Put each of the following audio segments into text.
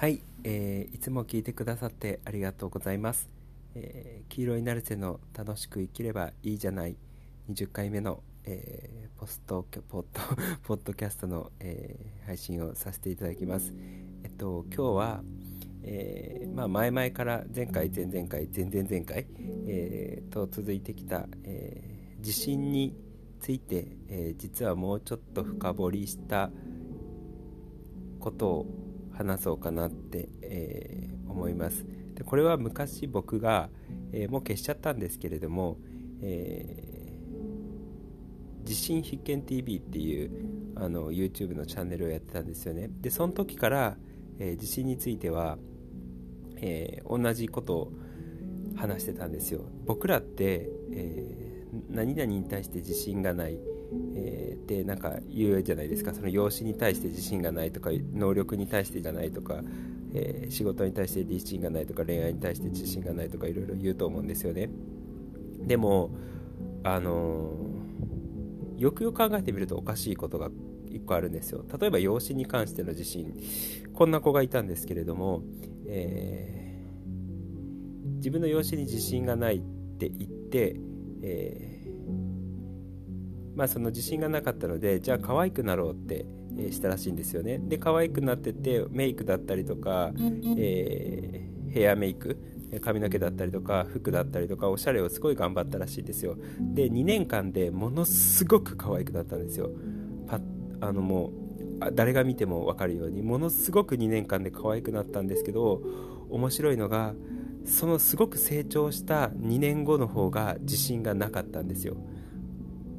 はい、えーいつも聞いてくださってありがとうございます、えー黄色いナルセの楽しく生きればいいじゃない。20回目の、えーポストポッド ポッドキャストの、えー配信をさせていただきます。えっと今日は、えーまあ、前々から前回前々回前々前回、えーと続いてきた、えー地震について、えー実はもうちょっと深掘りしたことを話そうかなって、えー思います。でこれは昔僕が、えーもう消しちゃったんですけれども、えー地震必見 TV っていうあの YouTube のチャンネルをやってたんですよね。でその時から、え地震については、え同じことを話してたんですよ。僕らって、え何々に対して自信がない、えーってなんか言うじゃないですか。その容姿に対して自信がないとか能力に対してじゃないとか、えー仕事に対して自信がないとか恋愛に対して自信がないとかいろいろ言うと思うんですよね。でもあのーよくよく考えてみるとおかしいことが一個あるんですよ。例えば養子に関しての自信。こんな子がいたんですけれども、えー自分の養子に自信がないって言って、えーまあその自信がなかったのでじゃあ可愛くなろうって、えーしたらしいんですよね。で可愛くなっててメイクだったりとか、えーヘアメイク髪の毛だったりとか服だったりとかおしゃれをすごい頑張ったらしいんですよ。で2年間でものすごく可愛くなったんですよ。パッあのもうあ誰が見ても分かるようにものすごく2年間で可愛くなったんですけど面白いのがそのすごく成長した2年後の方が自信がなかったんですよ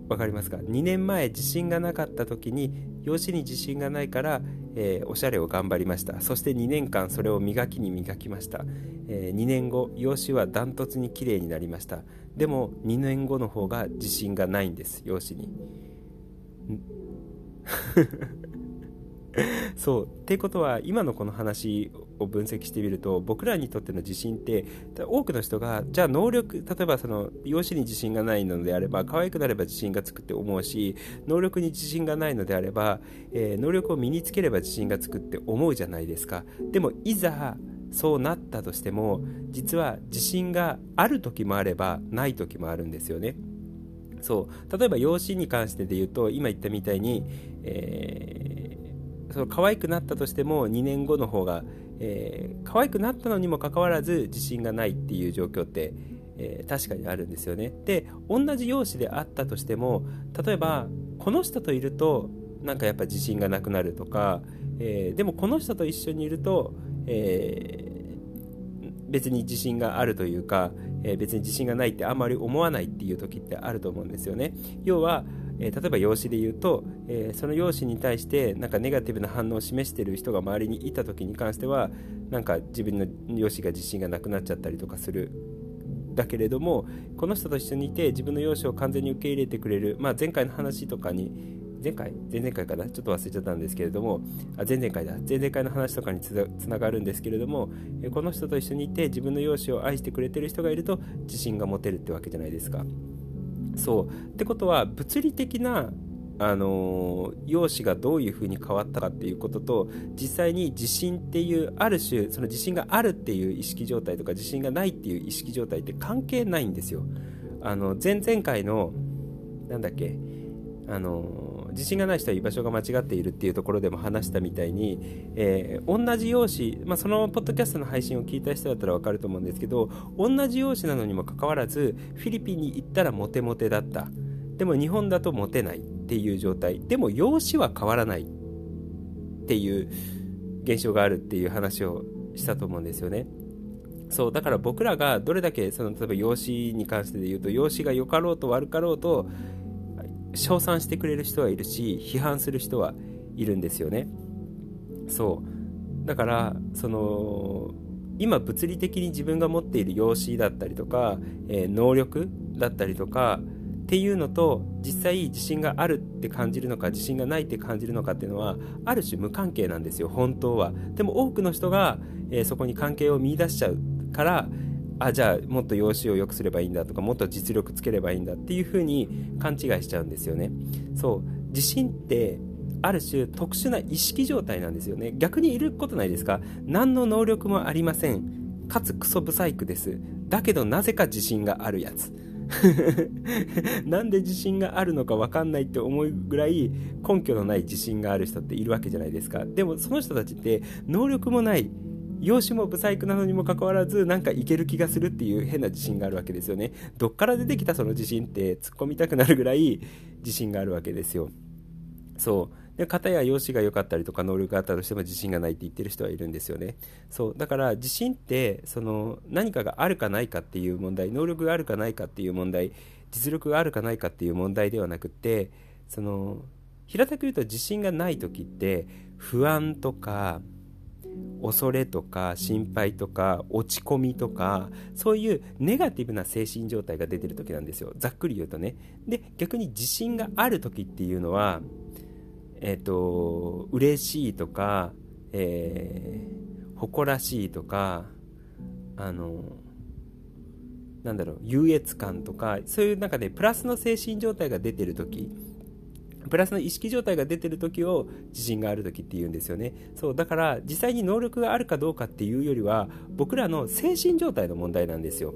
わかりますか？2年前自信がなかった時に容姿に自信がないから、えーおしゃれを頑張りました。そして2年間それを磨きに磨きました、え2年後容姿はダントツに綺麗になりました。でも2年後の方が自信がないんです容姿に。そう。っていうことは今のこの話を分析してみると僕らにとっての自信って多くの人がじゃあ能力例えばその容姿に自信がないのであれば可愛くなれば自信がつくって思うし能力に自信がないのであれば、えー能力を身につければ自信がつくって思うじゃないですか。でもいざそうなったとしても実は自信がある時もあればない時もあるんですよね。そう。例えば養子に関してで言うと今言ったみたいに、えーその可愛くなったとしても2年後の方が、えー可愛くなったのにもかかわらず自信がないっていう状況って、えー確かにあるんですよね。で同じ容姿であったとしても例えばこの人といるとなんかやっぱ自信がなくなるとか、えーでもこの人と一緒にいると、え別に自信があるというか、え別に自信がないってあんまり思わないっていう時ってあると思うんですよね。要は、えー例えば容姿で言うと、えーその容姿に対してなんかネガティブな反応を示している人が周りにいた時に関してはなんか自分の容姿が自信がなくなっちゃったりとかする。だけれどもこの人と一緒にいて自分の容姿を完全に受け入れてくれる、まあ、前回の話とかに前回？前々回かな？ちょっと忘れちゃったんですけれどもあ前々回だ。前々回の話とかにつながるんですけれどもこの人と一緒にいて自分の容姿を愛してくれてる人がいると自信が持てるってわけじゃないですか。そう。ってことは物理的なあの容姿がどういうふうに変わったかっていうことと実際に地震っていうある種その地震があるっていう意識状態とか地震がないっていう意識状態って関係ないんですよ。あの前々回のなんだっけあの自信がない人は居場所が間違っているっていうところでも話したみたいに、えー同じ容姿、まあ、そのポッドキャストの配信を聞いた人だったら分かると思うんですけど同じ容姿なのにもかかわらずフィリピンに行ったらモテモテだった。でも日本だとモテないっていう状態。でも容姿は変わらないっていう現象があるっていう話をしたと思うんですよね。そうだから僕らがどれだけその例えば容姿に関してで言うと容姿が良かろうと悪かろうと称賛してくれる人はいるし批判する人はいるんですよね。そう。だからその今物理的に自分が持っている容姿だったりとか、えー能力だったりとかっていうのと実際自信があるって感じるのか自信がないって感じるのかっていうのはある種無関係なんですよ本当は。でも多くの人が、えーそこに関係を見出しちゃうからあじゃあもっと容姿を良くすればいいんだとかもっと実力つければいいんだっていうふうに勘違いしちゃうんですよね。そう。自信ってある種特殊な意識状態なんですよね。逆にいることないですか？何の能力もありません。かつクソブサイクです。だけどなぜか自信があるやつ。なんで自信があるのか分かんないって思うぐらい根拠のない自信がある人っているわけじゃないですか。でもその人たちって能力もない容姿も不細工なのにもかかわらずなんかいける気がするっていう変な自信があるわけですよね。どっから出てきたその自信って突っ込みたくなるぐらい 自信があるわけですよ。そう。で片や容姿が良かったりとか能力があったとしても自信がないって言ってる人はいるんですよね。そう。だから自信ってその何かがあるかないかっていう問題能力があるかないかっていう問題実力があるかないかっていう問題ではなくてその平たく言うと自信がない時って不安とか恐れとか心配とか落ち込みとかそういうネガティブな精神状態が出てる時なんですよ。ざっくり言うとね。で逆に自信がある時っていうのはえっ、ー、と嬉しいとか、えー、誇らしいとかあのなんだろう優越感とかそういう中でプラスの精神状態が出てる時プラスの意識状態が出てる時を自信がある時って言うんですよね。そうだから実際に能力があるかどうかっていうよりは僕らの精神状態の問題なんですよ。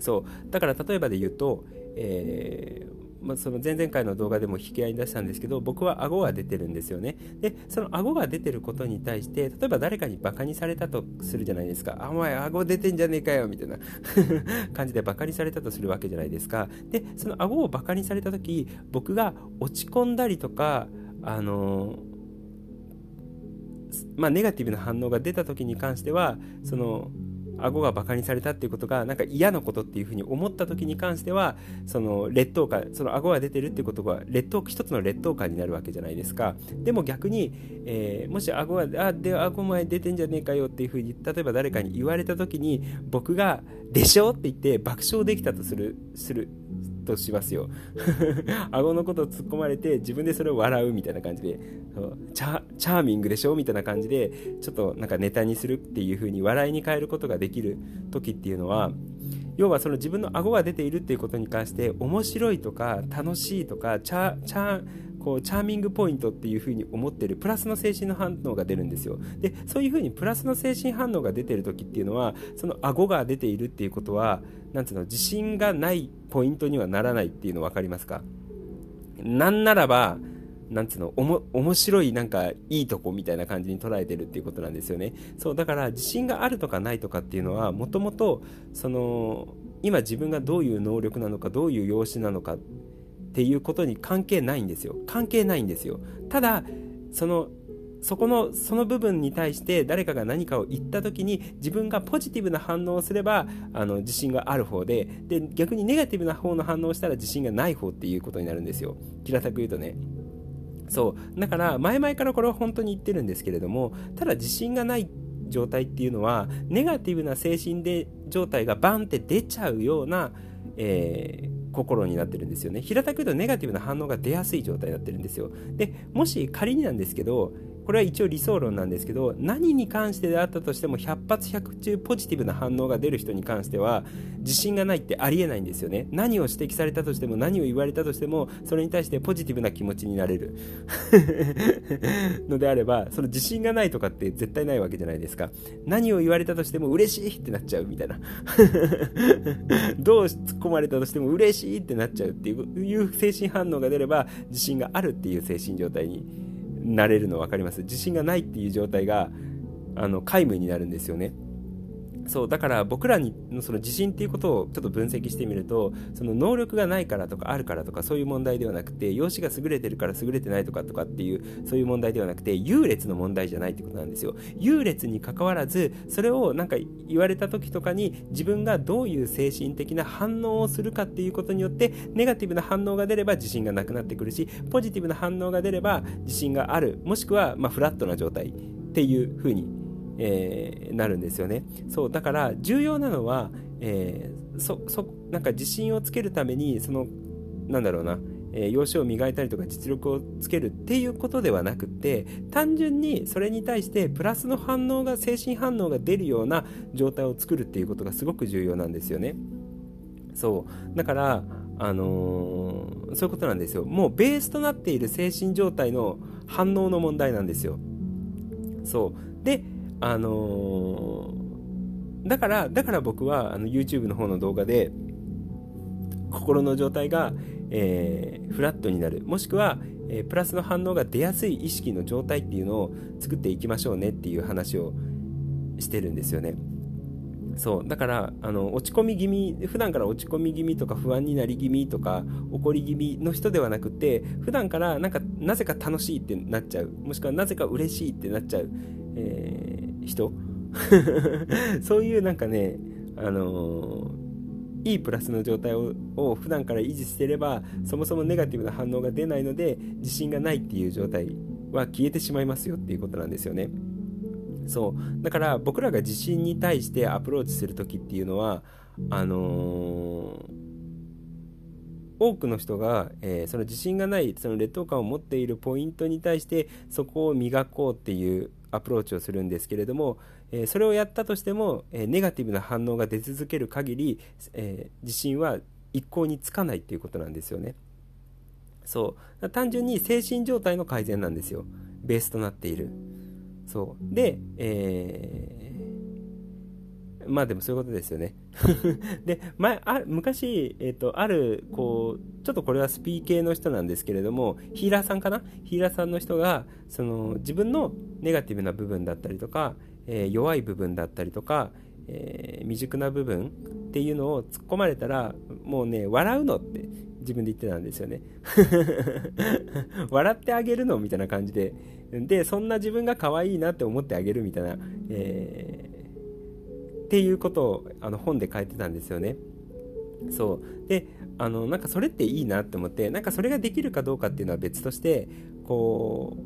そうだから例えばで言うと、えーまあ、その前々回の動画でも引き合いに出したんですけど僕は顎が出てるんですよね。でその顎が出てることに対して例えば誰かにバカにされたとするじゃないですか。あお前顎出てんじゃねえかよみたいな。感じでバカにされたとするわけじゃないですか。でその顎をバカにされた時僕が落ち込んだりとかあのまあ、ネガティブな反応が出た時に関してはその顎がバカにされたっていうことがなんか嫌なことっていうふうに思った時に関してはその劣等感その顎が出てるっていうことは劣等一つの劣等感になるわけじゃないですかでも逆に、えー、もし顎があで顎前出てんじゃねえかよっていうふうに例えば誰かに言われた時に僕が「でしょ?」って言って爆笑できたとするするとしますよ。顎のことを突っ込まれて自分でそれを笑うみたいな感じでチャチャーミングでしょみたいな感じでちょっとなんかネタにするっていう風に笑いに変えることができる時っていうのは要はその自分の顎が出ているっていうことに関して面白いとか楽しいとかチャチャこうチャーミングポイントっていう風に思ってるプラスの精神の反応が出るんですよ。でそういう風にプラスの精神反応が出てる時っていうのはその顎が出ているっていうことはなんつうの自信がないポイントにはならないっていうの分かりますか？なんならばなんつうのおも面白いなんかいいとこみたいな感じに捉えてるっていうことなんですよね。そうだから自信があるとかないとかっていうのはもともとその今自分がどういう能力なのかどういう容姿なのかっていうことに関係ないんですよ。関係ないんですよ。ただそのそこのその部分に対して誰かが何かを言った時に自分がポジティブな反応をすればあの自信がある方でで逆にネガティブな方の反応をしたら自信がない方っていうことになるんですよ。平たく言うとね。そう。だから前々からこれは本当に言ってるんですけれどもただ自信がない状態っていうのはネガティブな精神で状態がバンって出ちゃうような、えー心になってるんですよね。平たく言うとネガティブな反応が出やすい状態になってるんですよ。でもし仮になんですけどこれは一応理想論なんですけど何に関してであったとしても100発100中ポジティブな反応が出る人に関しては自信がないってありえないんですよね。何を指摘されたとしても何を言われたとしてもそれに対してポジティブな気持ちになれる。のであればその自信がないとかって絶対ないわけじゃないですか。何を言われたとしても嬉しいってなっちゃうみたいな。どう突っ込まれたとしても嬉しいってなっちゃうっていう精神反応が出れば自信があるっていう精神状態になれるの分かります。自信がないっていう状態があの皆無になるんですよね。そうだから僕らにその自信っていうことをちょっと分析してみるとその能力がないからとかあるからとかそういう問題ではなくて容姿が優れてるから優れてないとかとかっていうそういう問題ではなくて優劣の問題じゃないってことなんですよ。優劣にかかわらずそれをなんか言われた時とかに自分がどういう精神的な反応をするかっていうことによってネガティブな反応が出れば自信がなくなってくるしポジティブな反応が出れば自信がある。もしくはまフラットな状態っていう風にえー、なるんですよね。そうだから重要なのは、えー、そそなんか自信をつけるためにそのなんだろうなえー、容姿を磨いたりとか実力をつけるっていうことではなくて単純にそれに対してプラスの反応が精神反応が出るような状態を作るっていうことがすごく重要なんですよね。そう。だからあのー、そういうことなんですよ。もうベースとなっている精神状態の反応の問題なんですよ。そう。であのー、だからだから僕はあの YouTube の方の動画で心の状態が、えー、フラットになる。もしくは、えー、プラスの反応が出やすい意識の状態っていうのを作っていきましょうねっていう話をしてるんですよね。そう。だからあの落ち込み気味普段から落ち込み気味とか不安になり気味とか怒り気味の人ではなくて普段からなんかなぜか楽しいってなっちゃう。もしくはなぜか嬉しいってなっちゃう、えー、人？そういうなんかねあのー、いいプラスの状態をを普段から維持してればそもそもネガティブな反応が出ないので自信がないっていう状態は消えてしまいますよっていうことなんですよね。そうだから僕らが自信に対してアプローチする時っていうのはあのー、多くの人が、えー、その自信がないその劣等感を持っているポイントに対してそこを磨こうっていうアプローチをするんですけれども、え、それをやったとしても、えネガティブな反応が出続ける限り、え自信は一向につかないっていうことなんですよね。そう。単純に精神状態の改善なんですよ。ベースとなっている。そう。で、えー、まあでもそういうことですよね。で前あ昔、えーと、あるこうちょっとこれはスピー系の人なんですけれどもヒーラーさんかな？ヒーラーさんの人がその自分のネガティブな部分だったりとか、えー、弱い部分だったりとか、えー、未熟な部分っていうのを突っ込まれたらもうね笑うのって自分で言ってたんですよね。笑ってあげるのみたいな感じで。でそんな自分が可愛いなって思ってあげるみたいな、えー、っていうことをあの本で書いてたんですよね。そう。であのなんかそれっていいなって思ってなんかそれができるかどうかっていうのは別としてこ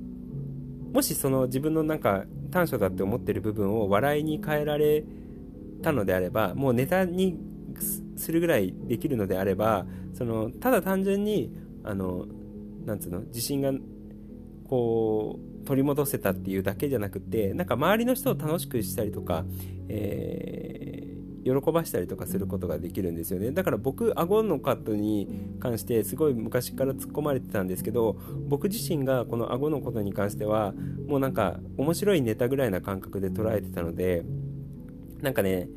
うもしその自分のなんか短所だって思ってる部分を笑いに変えられたのであればもうネタにするぐらいできるのであればそのただ単純にあのなんつうの自信がこう取り戻せたっていうだけじゃなくてなんか周りの人を楽しくしたりとか、え、喜ばしたりとかすることができるんですよね。だから僕顎のカットに関してすごい昔から突っ込まれてたんですけど僕自身がこの顎のことに関してはもうなんか面白いネタぐらいな感覚で捉えてたのでなんかね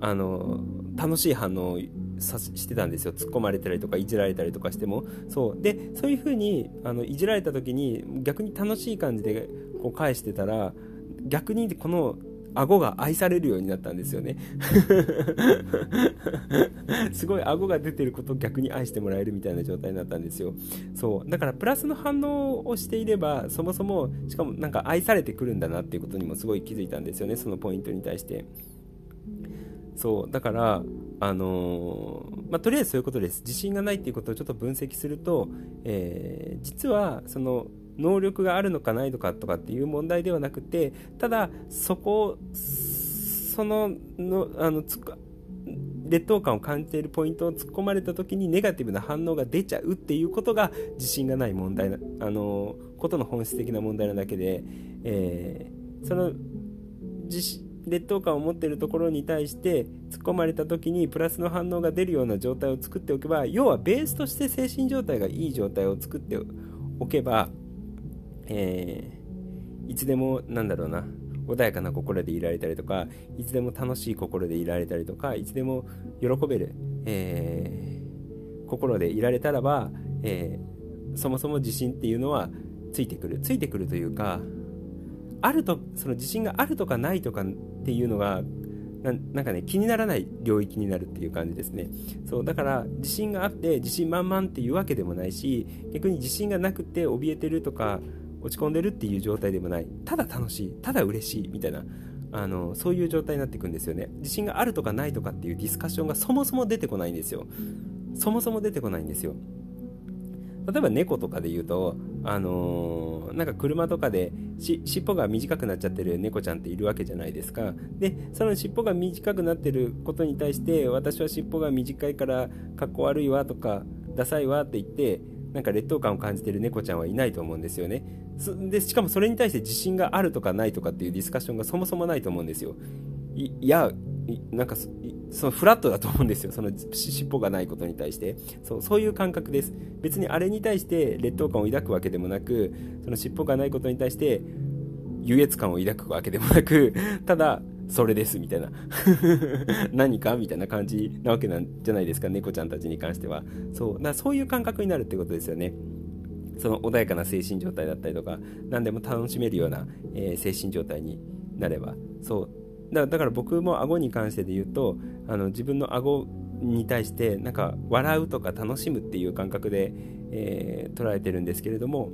あの楽しい反応さしてたんですよ。突っ込まれたりとかいじられたりとかしても。そう。でそういう風にあにいじられた時に逆に楽しい感じでこう返してたら逆にこの顎が愛されるようになったんですよね。すごい顎が出てることを逆に愛してもらえるみたいな状態になったんですよ。そう。だからプラスの反応をしていればそもそもしかもなんか愛されてくるんだなっていうことにもすごい気づいたんですよね。そのポイントに対して。そう。だからあのー、まあ、とりあえずそういうことです。自信がないっていうことをちょっと分析すると、えー、実はその能力があるのかないのかとかっていう問題ではなくてただそこそののあのつ劣等感を感じているポイントを突っ込まれた時にネガティブな反応が出ちゃうっていうことが自信がない問題なあのことの本質的な問題なだけで、えー、その劣等感を持っているところに対して突っ込まれた時にプラスの反応が出るような状態を作っておけば要はベースとして精神状態がいい状態を作っておけば、えー、いつでもなんだろうな穏やかな心でいられたりとかいつでも楽しい心でいられたりとかいつでも喜べる、えー、心でいられたらば、えー、そもそも自信っていうのはついてくる。ついてくるというかあるとその自信があるとかないとかっていうのがなんかね気にならない領域になるっていう感じですね。そうだから自信があって自信満々っていうわけでもないし逆に自信がなくて怯えてるとか落ち込んでるっていう状態でもない。ただ楽しいただ嬉しいみたいなあのそういう状態になっていくんですよね。自信があるとかないとかっていうディスカッションがそもそも出てこないんですよ。そもそも出てこないんですよ。例えば猫とかで言うと、あのー、なんか車とかで尻尾が短くなっちゃってる猫ちゃんっているわけじゃないですか。で、その尻尾が短くなってることに対して、私は尻尾が短いからかっこ悪いわとか、ダサいわって言って、なんか劣等感を感じてる猫ちゃんはいないと思うんですよね。で、しかもそれに対して自信があるとかないとかっていうディスカッションがそもそもないと思うんですよ。いいや、なんかそのフラットだと思うんですよ。その尻尾がないことに対して。そう、そういう感覚です。別にあれに対して劣等感を抱くわけでもなく、その尻尾がないことに対して優越感を抱くわけでもなく、ただ、それですみたいな。何か？みたいな感じなわけなんじゃないですか？猫ちゃんたちに関しては。そう。だそういう感覚になるってことですよね。その穏やかな精神状態だったりとか何でも楽しめるような、えー、精神状態になれば。そう。だから僕も顎に関してで言うとあの自分の顎に対してなんか笑うとか楽しむっていう感覚で、えー、捉えてるんですけれども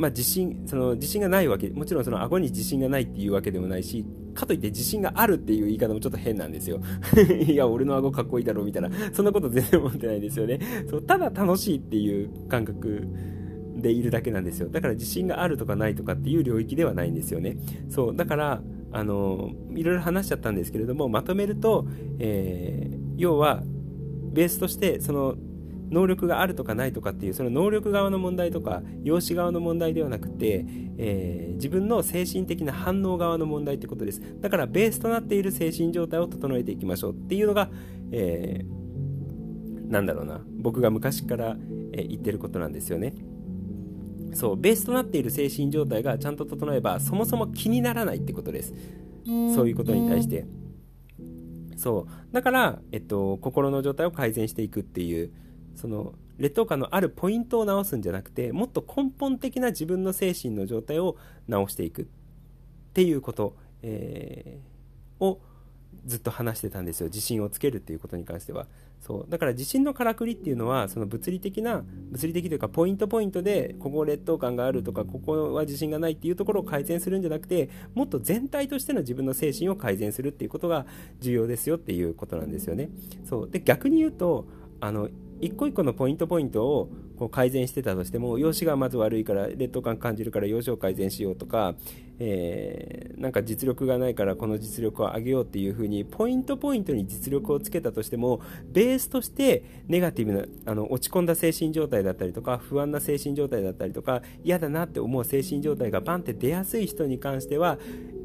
まあ、自信その自信がないわけもちろんその顎に自信がないっていうわけでもないしかといって自信があるっていう言い方もちょっと変なんですよ。いや俺の顎かっこいいだろみたいな。そんなこと全然思ってないですよね。そうただ楽しいっていう感覚でいるだけなんですよ。だから自信があるとかないとかっていう領域ではないんですよね。そうだからあのいろいろ話しちゃったんですけれどもまとめると、えー、要はベースとしてその能力があるとかないとかっていうその能力側の問題とか容姿側の問題ではなくて、えー、自分の精神的な反応側の問題ってことです。だからベースとなっている精神状態を整えていきましょうっていうのが、えー、なんだろうな。僕が昔から、え言ってることなんですよね。そうベースとなっている精神状態がちゃんと整えばそもそも気にならないってことです。そういうことに対して。そう。だから、えっと、心の状態を改善していくっていうその劣等感のあるポイントを直すんじゃなくてもっと根本的な自分の精神の状態を直していくっていうこと、えー、をずっと話してたんですよ。自信をつけるっていうことに関しては。そう。だから自信のからくりっていうのはその物理的な物理的というかポイントポイントでここ劣等感があるとかここは自信がないっていうところを改善するんじゃなくてもっと全体としての自分の精神を改善するっていうことが重要ですよっていうことなんですよね。そう。で逆に言うとあの一個一個のポイントポイントをこう改善してたとしても容姿がまず悪いから劣等感感じるから容姿を改善しようとか、えー、なんか実力がないからこの実力を上げようっていう風にポイントポイントに実力をつけたとしてもベースとしてネガティブなあの落ち込んだ精神状態だったりとか不安な精神状態だったりとか嫌だなって思う精神状態がバンって出やすい人に関しては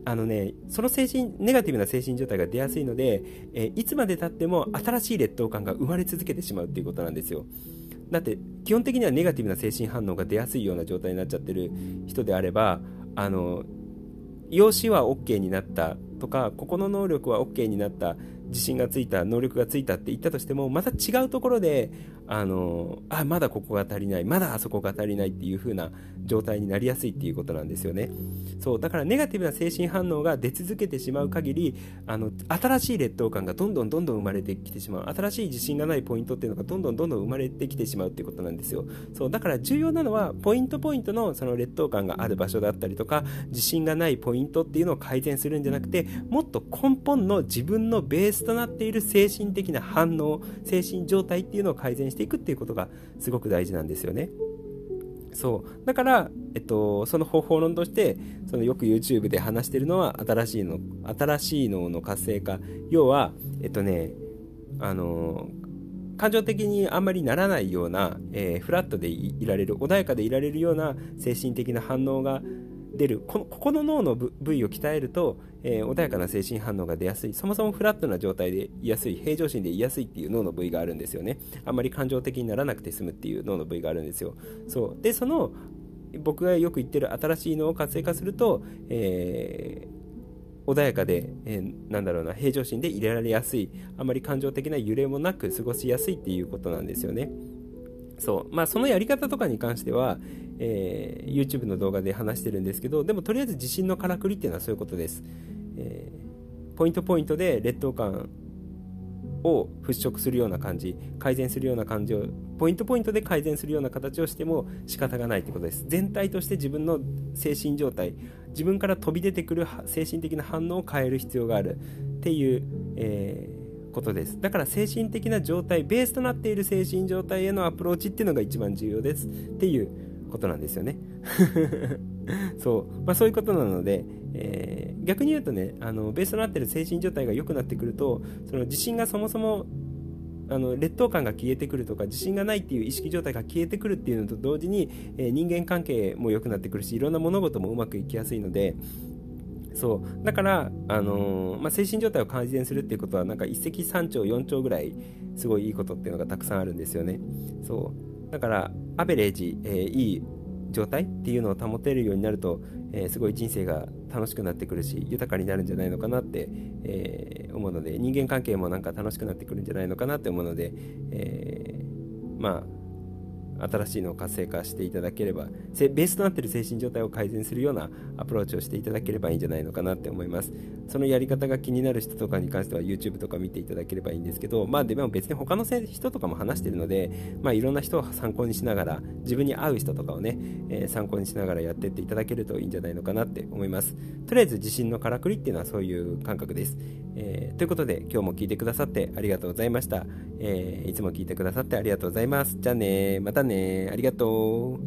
あのね、その精神、ネガティブな精神状態が出やすいので、えー、いつまでたっても新しい劣等感が生まれ続けてしまうっていうことなんですよ。だって、基本的にはネガティブな精神反応が出やすいような状態になっちゃってる人であれば、あの、用紙は OK になったとか、ここの能力は OK になった、自信がついた、能力がついたって言ったとしても、また違うところで、あの、あ、まだここが足りない、まだあそこが足りないっていう風な状態になりやすいっていうことなんですよね。そう、だからネガティブな精神反応が出続けてしまう限り、あの、新しい劣等感がどんどんどんどん生まれてきてしまう。新しい自信がないポイントっていうのがどんどんどんどん生まれてきてしまうっていうことなんですよ。そう、だから重要なのは、ポイントポイントのその劣等感がある場所だったりとか、自信がないポイントっていうのを改善するんじゃなくて、もっと根本の自分のベースとなっている精神的な反応、精神状態っていうのを改善してていくっていうことがすごく大事なんですよね。そうだから、えっと、その方法論としてそのよく YouTube で話してるのは新しいの新しい脳の活性化要はえっとねあの感情的にあんまりならないような、えー、フラットでいられる穏やかでいられるような精神的な反応が出るこのここの脳の部位を鍛えると、えー、穏やかな精神反応が出やすい。そもそもフラットな状態でいやすい平常心でいやすいっていう脳の部位があるんですよね。あんまり感情的にならなくて済むっていう脳の部位があるんですよ。そう。でその僕がよく言ってる新しい脳を活性化すると、えー、穏やかで、えー、なんだろうな平常心で入れられやすい。あまり感情的な揺れもなく過ごしやすいっていうことなんですよね。そう。まあそのやり方とかに関しては、えー、YouTube の動画で話してるんですけどでもとりあえず地震のからくりっていうのはそういうことです、えー、ポイントポイントで劣等感を払拭するような感じ改善するような感じをポイントポイントで改善するような形をしても仕方がないということです。全体として自分の精神状態自分から飛び出てくる精神的な反応を変える必要があるっていう、えー、ことです。だから精神的な状態ベースとなっている精神状態へのアプローチっていうのが一番重要です。っていうことなんですよね。そう、まあ、そういうことなので、えー、逆に言うとねあのベースとなっている精神状態が良くなってくるとその自信がそもそもあの劣等感が消えてくるとか自信がないっていう意識状態が消えてくるっていうのと同時に、えー、人間関係も良くなってくるしいろんな物事もうまくいきやすいのでそう。だから、あのー、まあ、精神状態を改善するっていうことはなんか一石三鳥四鳥ぐらいすごいいいことっていうのがたくさんあるんですよね。そう。だからアベレージ、えー、いい状態っていうのを保てるようになると、えー、すごい人生が楽しくなってくるし豊かになるんじゃないのかなって、えー、思うので人間関係もなんか楽しくなってくるんじゃないのかなって思うので、えー、まあ新しいのを活性化していただければベースとなっている精神状態を改善するようなアプローチをしていただければいいんじゃないのかなって思います。そのやり方が気になる人とかに関しては YouTube とか見ていただければいいんですけどまあでも別に他の人とかも話しているのでまあいろんな人を参考にしながら自分に合う人とかをね、えー、参考にしながらやっていっていただけるといいんじゃないのかなって思います。とりあえず自信のからくりっていうのはそういう感覚です、えー、ということで今日も聞いてくださってありがとうございました、えー、いつも聞いてくださってありがとうございます。じゃあねまたねねありがとう。